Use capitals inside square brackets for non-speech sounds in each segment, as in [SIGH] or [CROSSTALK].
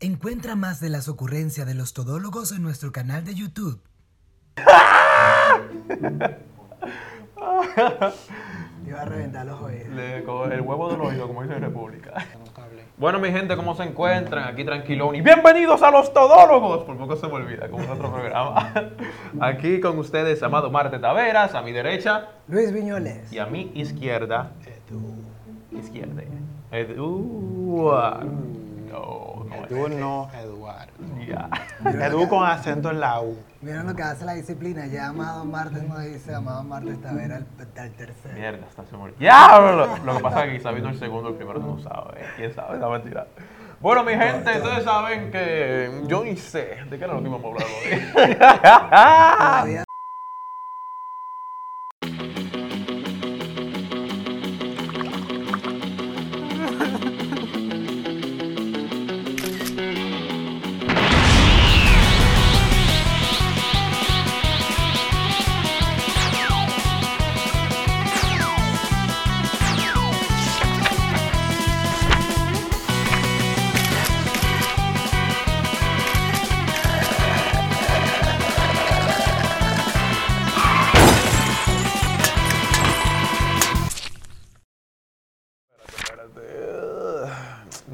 Encuentra más de las ocurrencias de los todólogos en nuestro canal de YouTube. Iba a reventar los oídos. Le- el huevo del oído, como dice República. [LAUGHS] Bueno, mi gente, ¿cómo se encuentran? Aquí tranquilón. Y bienvenidos a los todólogos. Por poco se me olvida, como en otro programa. [LAUGHS] Aquí con ustedes, Amado Marte Taveras, a mi derecha. Luis Viñoles. Y a mi izquierda. Izquierda. Eduardo. No, no. Edu no, Eduardo. Ya. Edu con acento en la U. Miren lo que hace la disciplina. Ya Amado Martes no dice Amado Martes Tavera el, el tercero. Mierda, está se murió. ¡Diablo! Lo que pasa es que quizá vino el segundo, el primero no sabe. ¿eh? ¿Quién sabe? No, mentira. Bueno, mi gente, ustedes saben que yo ni sé de qué era lo que íbamos a hablar hoy.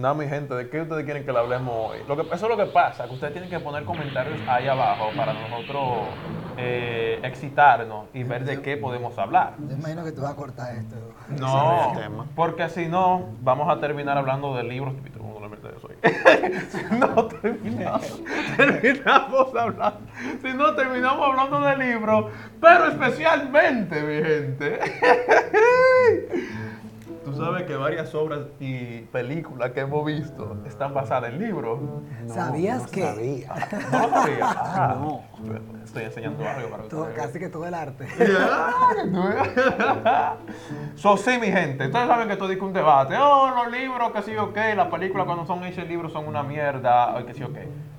No, mi gente, ¿de qué ustedes quieren que le hablemos hoy? Lo que, eso es lo que pasa, que ustedes tienen que poner comentarios ahí abajo para nosotros eh, excitarnos y ver de qué podemos hablar. Yo imagino que tú vas a cortar esto. No, porque si no, vamos a terminar hablando de libros. [LAUGHS] Si no, terminamos, [LAUGHS] terminamos hablando. Si no, terminamos hablando de libros, pero especialmente, mi gente. [LAUGHS] Que varias obras y películas que hemos visto están basadas en libros. ¿Sabías no que sabía. [LAUGHS] ¿No lo sabías? Ah, Estoy enseñando algo para todo- ustedes. casi que todo el arte? [LAUGHS] So, sí, mi gente, ustedes saben que esto es un debate. Oh, los libros, que sí, ok, las películas cuando son hechos en libros son una mierda, que sí, ok.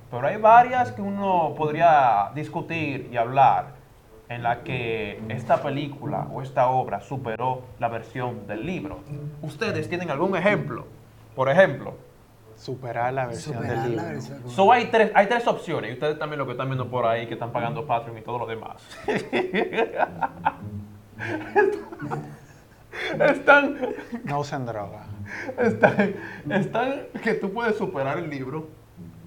Pero hay varias que uno podría discutir y hablar en la que esta película o esta obra superó la versión del libro. ¿Ustedes tienen algún ejemplo? Por ejemplo, Superar la versión Superar del la libro. versión. So hay tres, hay tres opciones, y ustedes también lo que están viendo por ahí, que están pagando Patreon y todo lo demás. [LAUGHS] están, No usen droga. están, están que tú puedes superar el libro,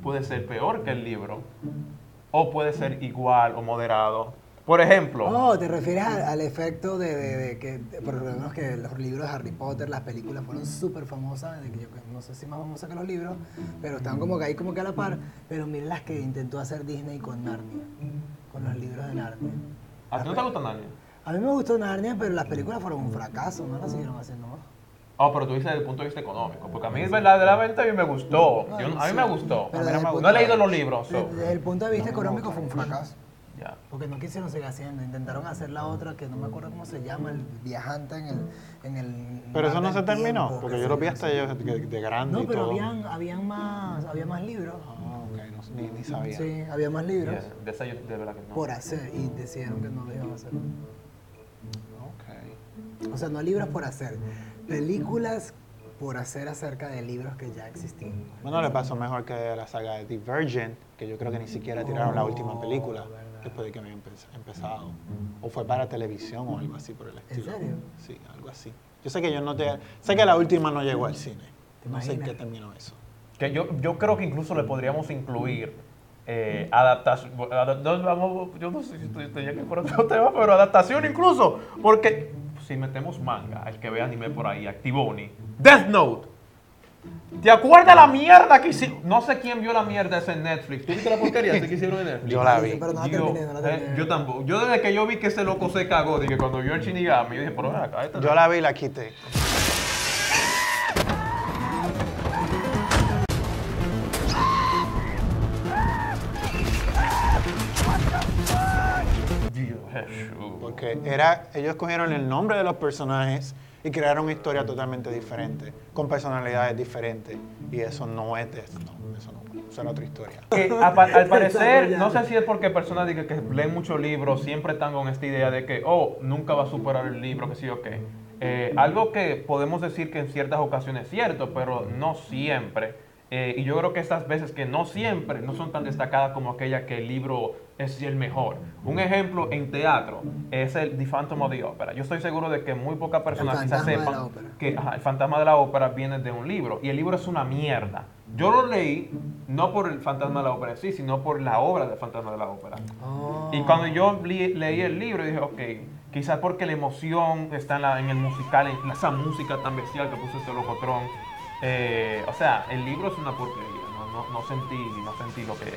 puede ser peor que el libro, o puede ser igual o moderado. Por ejemplo, Oh, te refieres al, al efecto de, de- de que, por lo menos que los libros de Harry Potter, las películas fueron súper famosas, de que yo no sé si más famosas que los libros, pero están como que ahí como que a la par. Pero miren las que intentó hacer Disney con Narnia, con los libros de Narnia. ¿a ti no te gusta Narnia? A mí me gustó Narnia, pero las películas fueron un fracaso, no las siguieron haciendo más. Oh, pero tú dices desde el punto de vista económico, porque a mí verdaderamente a mí me gustó. No, Yo- a mí me gustó. No, no he leído los libros. so, desde el punto de vista económico fue un fracaso. Ya. Porque no quisieron seguir haciendo, intentaron hacer la otra que no me acuerdo cómo se llama, el viajante en el... En el Pero eso no se terminó, tiempo, porque yo lo vi hasta yo de, de grande No, y pero todo. habían, habían más, había más libros. Ah, ok, no, ni, ni sabía. Sí, había más libros De esa yo de verdad que no. por hacer y decidieron que no lo iban a hacer. Ok. O sea, no libros por hacer, películas por hacer acerca de libros que ya existían. Bueno, le pasó mejor que la saga de Divergent, que yo creo que ni siquiera tiraron la última película verdad. después de que había empe- empezado. O fue para televisión o algo así por el estilo. serio? Sí, algo así. Yo sé que yo no te... Sé que la última no llegó al cine. ¿Te No sé en qué terminó eso. Que yo, yo creo que incluso le podríamos incluir eh, adaptación. adap- no, vamos, yo no sé si estoy, estoy aquí por otro tema, pero adaptación incluso. Porque si metemos manga, el que ve anime por ahí, Activoni, Death Note. ¿Te acuerdas la mierda que hicieron? No sé quién vio la mierda esa en Netflix. ¿Tú viste la porquería esa que hicieron en Netflix? Yo la vi. Pero no la Yo, terminé, no la eh, yo tampoco. Yo desde que yo vi que ese loco se cagó, dije cuando vio el Shinigami, yo dije, pero acá, esta Yo la vi y la quité. Dios, Jesús. Porque era, ellos cogieron el nombre de los personajes y crearon una historia totalmente diferente, con personalidades diferentes. Y eso no es Note, eso no, eso era otra historia. Que a pa- al [LAUGHS] parecer, no sé si es porque personas que leen muchos libros, siempre están con esta idea de que, oh, nunca va a superar el libro, que sí o qué. Eh, algo que podemos decir que en ciertas ocasiones es cierto, pero no siempre. Eh, y yo creo que estas veces que no siempre, no son tan destacadas como aquella que el libro es el mejor. Un ejemplo en teatro es el The Phantom of the Opera. Yo estoy seguro de que muy pocas personas quizás sepan que ajá, el fantasma de la ópera viene de un libro y el libro es una mierda. Yo lo leí no por el fantasma de la ópera sí, sino por la obra del fantasma de la ópera. Oh. Y cuando yo leí el libro, dije, ok, quizás porque la emoción está en, la- en el musical, en esa música tan bestial que puso este locotrón. Eh, o sea, el libro es una porquería. No, no, no sentí, no sentí lo que,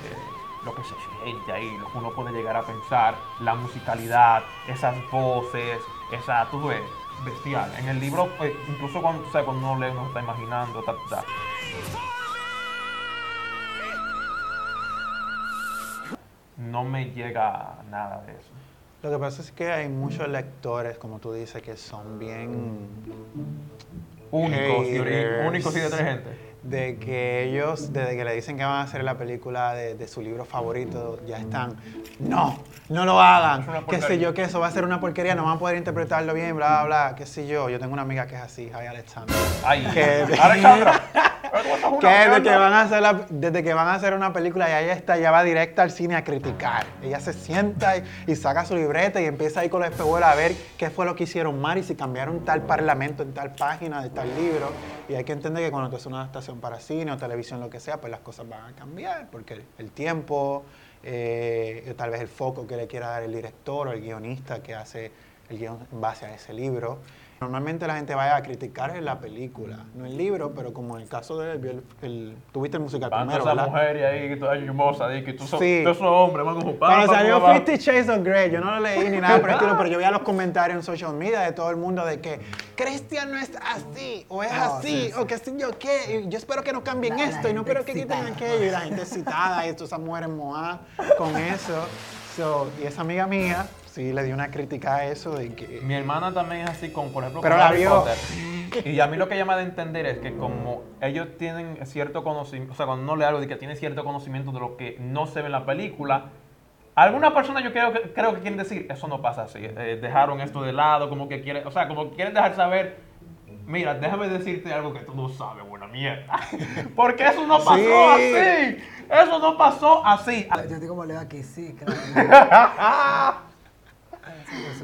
lo que se siente ahí, lo que uno puede llegar a pensar, la musicalidad, esas voces, esa, tú ves, bestial. En el libro, pues, incluso cuando, o sea, cuando uno lee, uno está imaginando, ta, ta. No me llega nada de eso. Lo que pasa es que hay muchos lectores, como tú dices, que son bien Únicos y, ori- haters únicos y detergentes. De que ellos, desde que le dicen que van a hacer la película de, de su libro favorito, ya están. No, no lo hagan. Qué sé yo, que eso va a ser una porquería, no van a poder interpretarlo bien, bla, bla, bla. Qué sé yo. Yo tengo una amiga que es así, Jai Alexander. Ay, Que- Alexandra. [LAUGHS] Que desde que, van a hacer la- desde que van a hacer una película ya ella está, ya va directa al cine a criticar. Ella se sienta y, y saca su libreta y empieza ahí con los espejuelos a ver qué fue lo que hicieron mal y si cambiaron tal parlamento en tal página de tal libro. Y hay que entender que cuando tú haces una adaptación para cine o televisión, lo que sea, pues las cosas van a cambiar porque el, tiempo, eh, tal vez el foco que le quiera dar el director o el guionista que hace el guion en base a ese libro. Normalmente la gente vaya a criticar en la película, no el libro, pero como en el caso de el, el- tuviste el musical Van primero, ¿verdad? mujeres ahí, que todas chumosas, y que tú sos, Sí. tú sos hombre, van como Cuando salió Fifty Shades of Grey, yo no lo leí ni nada por el estilo, pero yo veía los comentarios en social media de todo el mundo de que Cristian no es así, o es No, así, sí, o que sé yo qué, y yo espero que no cambien La- la esto, y no espero que quiten aquello, y la gente excitada, y todas esas mujeres mojadas con eso. So, y esa amiga mía, sí, le dio una crítica a eso de que... Mi hermana también es así con, por ejemplo, Pero con la Harry vio. Potter. Y a mí lo que llama de entender es que como ellos tienen cierto conocimiento, o sea, cuando uno lee algo de que tiene cierto conocimiento de lo que no se ve en la película, alguna persona yo creo que, creo que quieren decir, eso no pasa así, eh, dejaron esto de lado, como que quieren, o sea, como que quieren dejar saber, mira, déjame decirte algo que tú no sabes, buena mierda. [LAUGHS] Porque eso no pasó Sí. así, eso no pasó así. Yo estoy como leo aquí, sí, claro. [LAUGHS]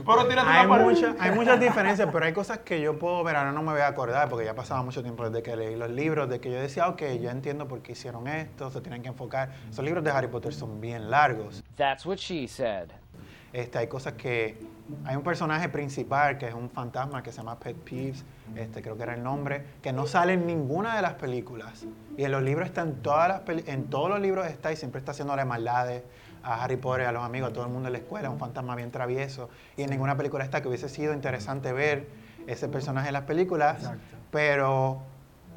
Pero tírate Hay, una mucha- hay muchas diferencias, pero hay cosas que yo puedo ver, ahora no me voy a acordar porque ya pasaba mucho tiempo desde que leí los libros, de que yo decía, ok, yo entiendo por qué hicieron esto, se tienen que enfocar. Esos libros de Harry Potter son bien largos. That's what she said. Este, hay cosas que... Hay un personaje principal que es un fantasma que se llama Pet Peeves, este, creo que era el nombre, que no sale en ninguna de las películas. Y en los libros está en todas las en todos los libros está y siempre está haciéndole maldades a Harry Potter, a los amigos, a todo el mundo en la escuela, un fantasma bien travieso. Y en ninguna película está que hubiese sido interesante ver ese personaje en las películas, Exacto. pero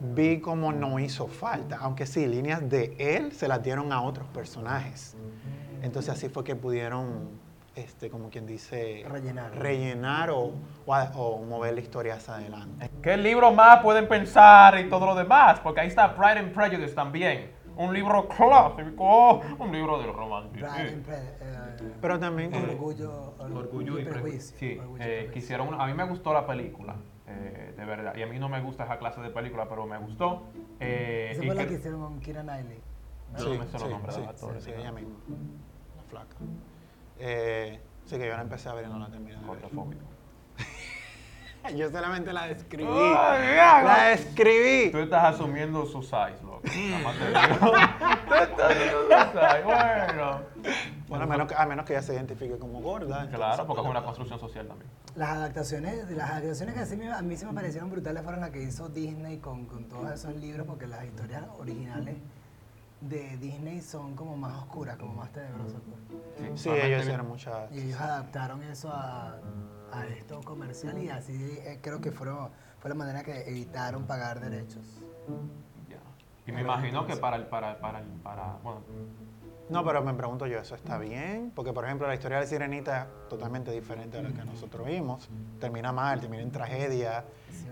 vi como no hizo falta, aunque sí, líneas de él se las dieron a otros personajes. Entonces así fue que pudieron, este, como quien dice, Rellenar. rellenar o, o o mover la historia hacia adelante. ¿Qué libro más pueden pensar y todo lo demás? Porque ahí está Pride and Prejudice también. Un libro clásico, un libro del and Pre- eh, Pero también como- orgullo, Orgullo y prejuicio. Sí, Orgullo y eh, prejuicio. quisieron una- a mí me gustó la película, eh, de verdad. Y a mí no me gusta esa clase de película, pero me gustó. eh, Esa fue la que- hicieron con Kira Knightley. No me sé los nombres de los actores, sí, ¿no? ella misma, la flaca. Eh, sí que yo la empecé a ver y no la terminé de ver. [LAUGHS] Yo solamente la describí. Ay, mira, la describí. Tú estás asumiendo su size, te digo. Bueno. Bueno, a menos, que, a menos que ella se identifique como gorda. entonces, Claro, porque es una construcción social también. Las adaptaciones, las adaptaciones que a mí se me parecieron brutales fueron las que hizo Disney con, con todos esos libros, porque las historias originales de Disney son como más oscuras, como más tenebrosas. pues. Sí, ellos bien. hicieron muchas. Y ellos adaptaron eso a, a esto comercial y así eh, creo que fueron, fue la manera que evitaron pagar derechos. Y me imagino que para el, para, para, el- para, bueno, No, pero me pregunto yo, ¿eso está bien? Porque, por ejemplo, la historia de Sirenita es totalmente diferente a la que nosotros vimos. Termina mal, termina en tragedia.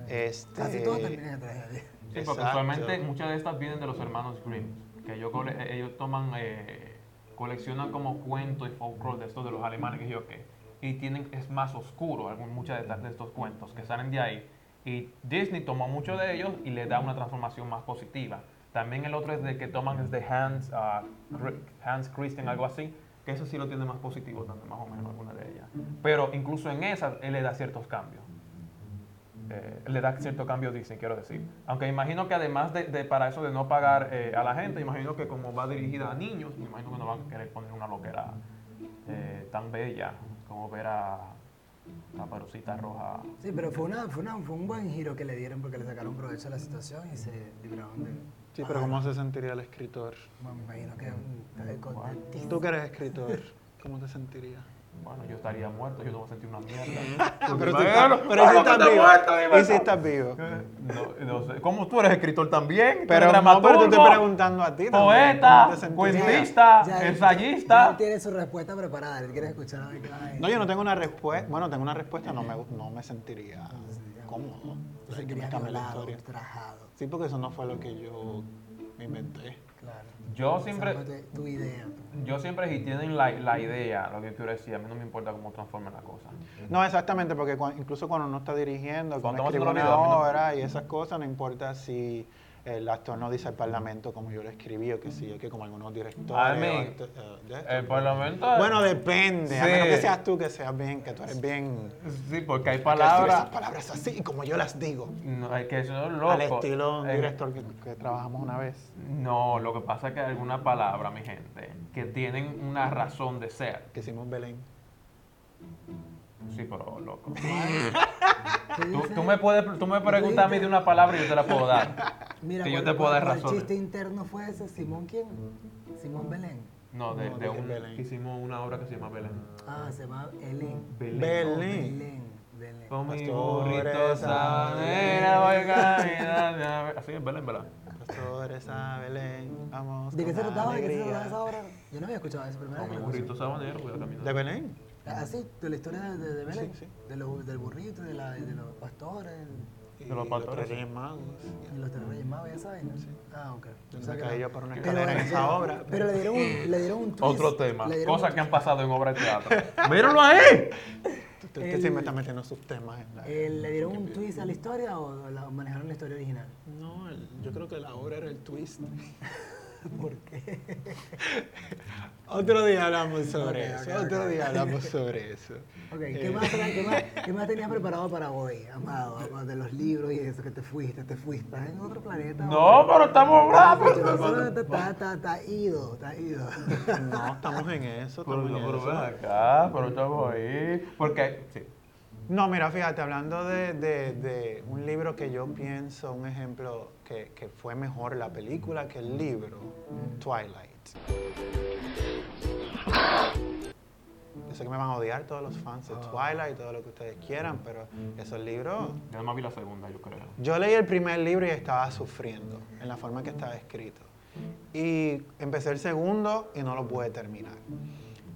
Este, Casi todo termina en tragedia. Sí, porque Exacto. usualmente muchas de estas vienen de los hermanos Grimm, que ellos, cole- eh, ellos toman, eh, coleccionan como cuentos y folklore de estos de los alemanes, que yo qué, y tienen, es más oscuro muchas de, estas- de estos cuentos que salen de ahí. Y Disney tomó muchos de ellos y le da una transformación más positiva. También el otro es de que toman es de Hans, Cri- Hans Christian, algo así, que eso sí lo tiene más positivo también, más o menos, alguna de ellas. Pero incluso en esa, él le da ciertos cambios. Eh, le da cierto cambio Disney, quiero decir. Aunque imagino que además de, para eso de no pagar eh, a la gente, imagino que como va dirigida a niños, me imagino que no van a querer poner una loquera eh, tan bella como ver a la parucita roja. Sí, pero fue, una, fue, fue un buen giro que le dieron porque le sacaron provecho a la situación y se libraron de... Sí, pero ¿cómo se sentiría el escritor? Bueno, me imagino que contentísimo. Tú que eres escritor, ¿cómo te sentirías? Bueno, yo estaría muerto, yo no voy a sentir una mierda. [LAUGHS] Ah, pero estás, pero si ¿cómo estás te vivo. muerto, ¿Y si tú? estás vivo? No, no sé. ¿Cómo tú eres escritor también? Tú Pero, no, pero te estoy preguntando a ti también. Poeta, ¿cómo te cuentista, ensayista. ya él tiene su respuesta preparada, él quiere escuchar a. No, yo no tengo una respuesta. Bueno, tengo una respuesta, no me, no me sentiría cómomo. Te Hay que me la historia. ultrajado, Sí, porque eso no fue lo que yo me inventé. claro. Yo siempre, tu, idea. yo siempre si tienen la, la idea, lo que quiero decir, a mí no me importa cómo transformen la cosa. No, exactamente, porque incluso cuando uno está dirigiendo, cuando Cuando escribe uno una no- obra y esas cosas, no importa si el actor no dice el parlamento como yo lo escribí o que sí, es que como algunos directores. Acto- eh, de. El parlamento. Bueno, depende, a menos que seas tú que seas bien, que tú eres bien... Sí, porque hay palabras. esas palabras así, como yo las digo. No, hay que ser loco. Al estilo de un director que, que trabajamos una vez. No, lo que pasa es que hay algunas palabras, mi gente, que tienen una razón de ser. Que hicimos Belén. Sí, pero loco. ¿Qué Tú, tú me puedes, tú me preguntas a mí de una palabra y yo te la puedo dar. Mira, que yo ¿cuál- te puedo dar razón. ¿Cuál chiste interno fue ese? ¿Simón quién? Simón Belén. No, de, No, de dije un, Belén. hicimos una obra que se llama Belén. Ah, se llama Elén. Belén. Belén. Oh, Belén. Belén. Con mi burrito sabanera [LAUGHS] voy caminando. Así es Belén, ¿verdad? Pastores a Belén, vamos ¿De qué se trataba? ¿De qué se trataba esa obra? Yo no había escuchado eso primera Con mi burrito sabanero voy a caminar. ¿De Belén? Así, de la historia de, de- de Belén. Sí, sí. De los- del burrito, de, la, de los pastores Y De los pastores. Reyes Magos. y los tres reyes magos, ya saben. Ah, ok. Yo O sea por una Pero escalera en esa pero- obra. Pero le dieron un, le dieron un twist. Otro tema. Cosas que han pasado en obras de teatro. [LAUGHS] ¡Míralo ahí! Usted, usted siempre está metiendo sus temas en la... Eh, ¿Le dieron un twist a la historia o la manejaron la historia original? No, el- yo creo que la obra era el twist. [LAUGHS] ¿Por qué? Otro día hablamos sobre eso. otro día hablamos sobre eso. Ok, Eh, ¿qué, más, tra- qué, más, qué más tenías preparado para hoy, amado? De los libros y eso, que te fuiste, te fuiste. ¿Estás en otro planeta? No, pero estamos bravos. Está, está, está, está ido, está ido. No, estamos en eso. Pero, Estamos en pero eso. acá, pero estamos ahí. Porque, sí. No, mira, fíjate, hablando de, de- de un libro que yo pienso, un ejemplo que, que fue mejor la película que el libro, Twilight. Yo sé que me van a odiar todos los fans de Twilight, todo lo que ustedes quieran, pero esos libros... Yo más vi la segunda, yo creo. Yo leí el primer libro y estaba sufriendo en la forma en que estaba escrito. Y empecé el segundo y no lo pude terminar.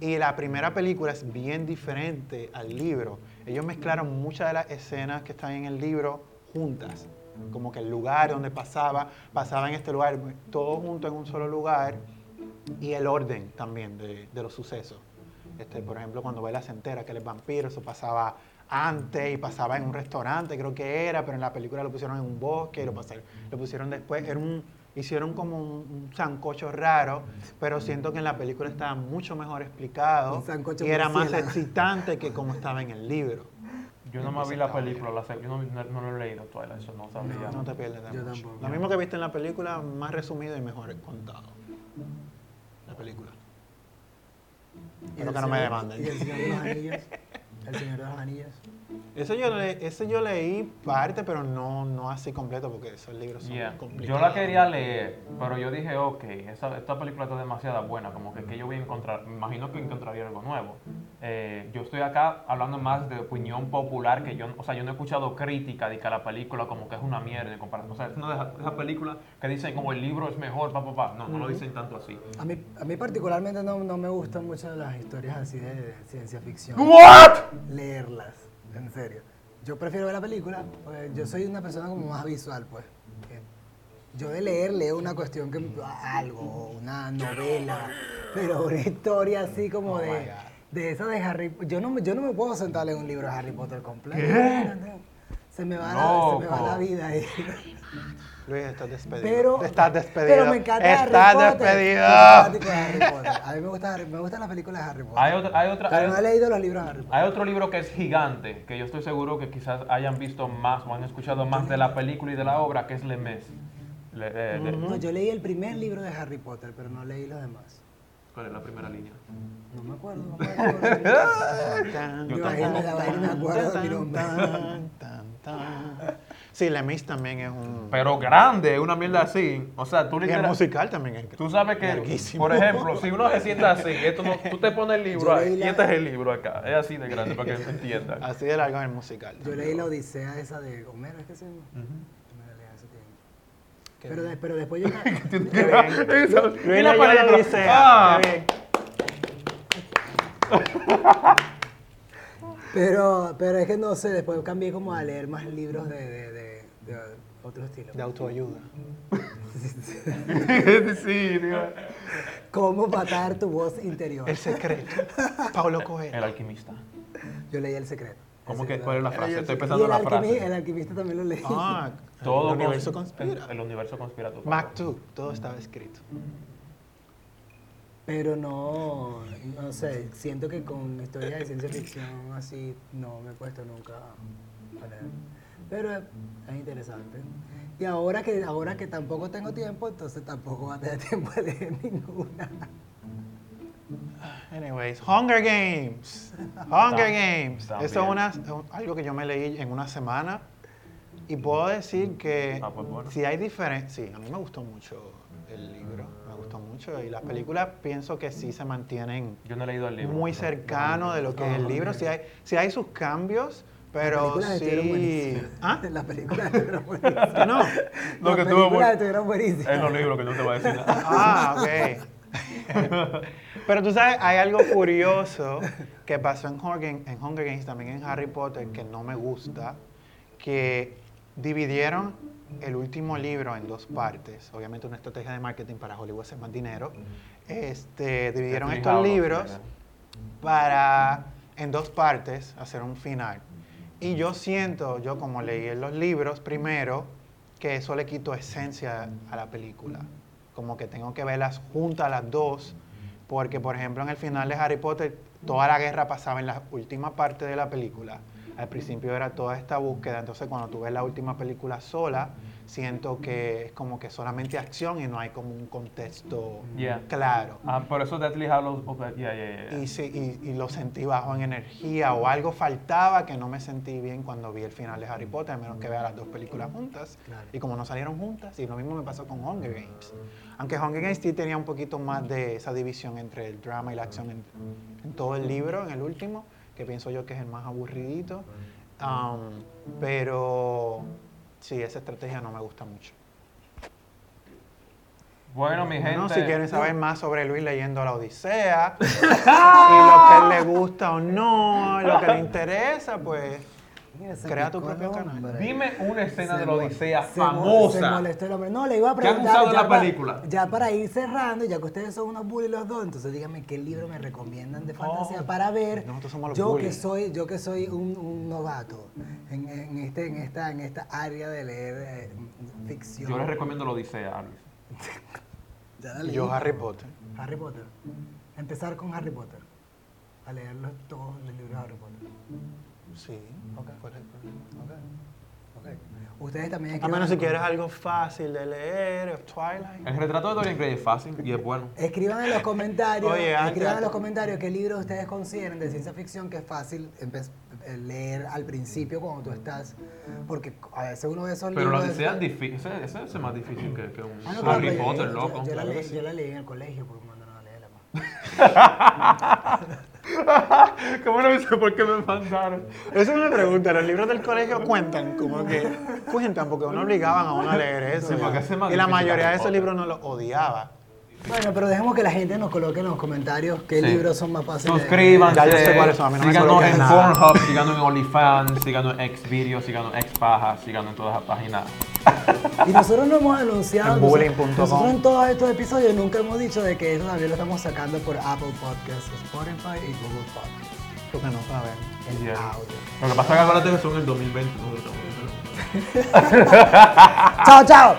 Y la primera película es bien diferente al libro. Ellos mezclaron muchas de las escenas que están en el libro juntas. Como que el lugar donde pasaba, pasaba en este lugar, todo junto en un solo lugar. Y el orden también de, los sucesos. Este, por ejemplo, cuando Bella se entera que él es vampiro, eso pasaba antes y pasaba en un restaurante, creo que era, pero en la película lo pusieron en un bosque lo, lo pusieron después. Era un, hicieron como un, un sancocho raro, pero siento que en la película estaba mucho mejor explicado y era más excitante que como estaba en el libro. Yo nada más vi la película, la yo no, no, no lo he leído Twilight, eso no sabía. No te pierdes de Yo mucho. tampoco. Lo mismo que viste en la película, más resumido y mejor contado. La película. Espero que no me demanden. Y el Señor de los Anillos. El Señor de los Anillos. Eso yo, le- eso yo leí parte, pero no, no así completo, porque esos libros son Yeah. complicados. Yo la quería leer, pero yo dije, ok, esa, esta película está demasiado buena, como que, que yo voy a encontrar, me imagino que encontraría algo nuevo. Eh, yo estoy acá hablando más de opinión popular, que yo, o sea, yo no he escuchado crítica de que la película como que es una mierda en comparación. O sea, es una de esas, de películas que dicen como el libro es mejor, pa, pa, pa. No, no lo dicen tanto así. A mí, a mí particularmente no, no me gustan mucho las historias así de ciencia ficción. ¿What? Leerlas, en serio. Yo prefiero ver la película, porque yo soy una persona como más visual, pues. Yo de leer leo una cuestión que algo, una novela, pero una historia así como Oh de, de esa de Harry Yo no, yo no me puedo sentar a leer un libro de Harry Potter completo. Se me va, la, se me va la vida ahí. Luis, estás despedido. Pero, estás despedido. Pero me encanta Estás Harry Potter. despedido. Soy de Harry Potter. A mí me, gusta, Harry- me gustan las películas de Harry Potter. Hay otra, hay otra, pero hay no he leído los libros de Harry Potter. Hay otro libro que es gigante, que yo estoy seguro que quizás hayan visto más o han escuchado más de la película y de la obra, que es Le Mes. Le- eh, de- No, yo leí el primer libro de Harry Potter, pero no leí los demás. ¿Cuál es la primera línea? No me acuerdo. No me [LAUGHS] acuerdo. Yo tampoco. me la acuerdo de mi nombre. Sí, Lemis también es un... Pero grande, una mierda así. O sea, tú y el literal- musical también es... Tú sabes que, Larguísimo. por ejemplo, si uno se sienta así, esto no- tú te pones el libro ahí y la- este es el libro acá. Es así de grande para que entiendan. Así de largo es el musical. Yo leí la Odisea esa de Homero, ¿es que se llama? Me la leí hace tiempo. Qué Pero, de- pero después. [LAUGHS] Eso, Luis y la película. Odisea. Ah. [LAUGHS] Pero, pero es que no sé, después cambié como a leer más libros de, de, de, de otro estilo. De autoayuda. [LAUGHS] sí, tío. Cómo matar tu voz interior. El secreto. Paulo Coelho. El alquimista. Yo leí El Secreto. ¿Cómo que, ¿Cuál es la frase? Estoy pensando en la alquimi- el frase. alquimista también lo leí. Ah, [LAUGHS] Todo el universo cons- conspira. El, el universo conspira. todo. Mac 2, todo estaba escrito. Pero no, no sé, siento que con historias de ciencia ficción así no me he puesto nunca a leer. Pero es, es interesante. Y ahora que, ahora que tampoco tengo tiempo, entonces tampoco voy a tener [LAUGHS] tiempo de leer ninguna. Anyways, Hunger Games. Hunger Games. también. Eso es una- un- algo que yo me leí en una semana. Y puedo decir que Ah, pues bueno. si hay diferencias, sí, a mí me gustó mucho el libro, me gustó mucho. Y las películas pienso que sí se mantienen Yo no he leído el libro. muy cercano de lo que es el libro. Sí hay, sí hay sus cambios, pero Las sí... ¿Ah? [LAUGHS] Las películas estuvieron buenísimas. ¿Que no? Lo Las que tuvo películas bueno. estuvieron buenísimas. Es los libros que no te va a decir nada. Ah, ok. Pero tú sabes, hay algo curioso que pasó en Hunger, en Hunger Games, también en Harry Potter, que no me gusta, que dividieron el último libro en dos partes. Obviamente una estrategia de marketing para Hollywood hacer más dinero. Este, dividieron estos libros para en dos partes hacer un final. Y yo siento, yo como leí en los libros primero, que eso le quitó esencia a la película. Como que tengo que verlas juntas las dos, porque por ejemplo en el final de Harry Potter toda la guerra pasaba en la última parte de la película. Al principio era toda esta búsqueda, entonces cuando tú ves la última película sola, siento que es como que solamente acción y no hay como un contexto Yeah. claro. Ah, por eso Deathly Hallows. oh, yeah, yeah, yeah. Y, sí, y, y lo sentí bajo en energía o algo faltaba que no me sentí bien cuando vi el final de Harry Potter, a menos que vea las dos películas juntas. Claro. Y como no salieron juntas, y lo mismo me pasó con Hunger Games. Aunque Hunger Games sí tenía un poquito más de esa división entre el drama y la acción en, en todo el libro, en el último, que pienso yo que es el más aburridito. Um, pero sí, esa estrategia no me gusta mucho. Bueno, mi gente. Bueno, si quieren saber más sobre Luis leyendo la Odisea [LAUGHS] y lo que él le gusta o no, lo que le interesa, pues Crea tu propio canal. Dime una escena Se de la Odisea se mo- famosa. Se molestó el hombre. No, le iba a ¿Qué han preguntar. usado ya la pa- película? Ya para ir cerrando, ya que ustedes son unos bullies los dos, entonces díganme qué libro me recomiendan de fantasía Oh, para ver. nosotros somos los yo que soy, yo que soy un, un novato en, en este, en esta, en esta área de leer eh, ficción. Yo les recomiendo la Odisea, a Luis. [LAUGHS] Yo Harry Potter. Harry Potter. Empezar con Harry Potter. A leer los- todos los libros de Harry Potter. Sí, Ok. ¿cuál es el problema? Ok. Ok. Ustedes también A menos en si quieres algo fácil de leer, Twilight. El retrato de Dorian Gray es fácil y es bueno. Escriban en los [LAUGHS] comentarios, Oye, antes- escriban en los comentarios qué libros ustedes consideran de ciencia ficción que es fácil eh, leer al principio cuando tú estás, porque a veces uno ve esos Pero la libros. Odisea es difícil. Ese, ese es más difícil que, que un Ah, no, Harry pero yo- Potter, yo- loco. Yo, la Claro que leí, sí. yo la leí en el colegio porque me mandaron a leerla. [LAUGHS] ¿Cómo no sé por qué me mandaron? Esa es una pregunta, ¿los libros del colegio cuentan? Como que cuentan, porque uno obligaban a uno a leer eso. Sí, y la mayoría de esos libros no los odiaba. Bueno, pero dejemos que la gente nos coloque en los comentarios qué Sí. libros son más fáciles. Suscríbanse. Ya yo sé cuáles son, a mí no síganos en nada. Pornhub, síganos en OnlyFans, síganos en Xvideos, síganos en Xpaja, síganos en todas las páginas. [LAUGHS] Y nosotros no hemos anunciado. En nosotros-. Nosotros en todos estos episodios nunca hemos dicho de que eso también lo estamos sacando por Apple Podcasts, Spotify y Google Podcasts. Porque no sabemos. El Yeah. audio. Lo que pasa es que acuérdate que son el 2020. no lo estamos viendo. [LAUGHS] Chao, chao.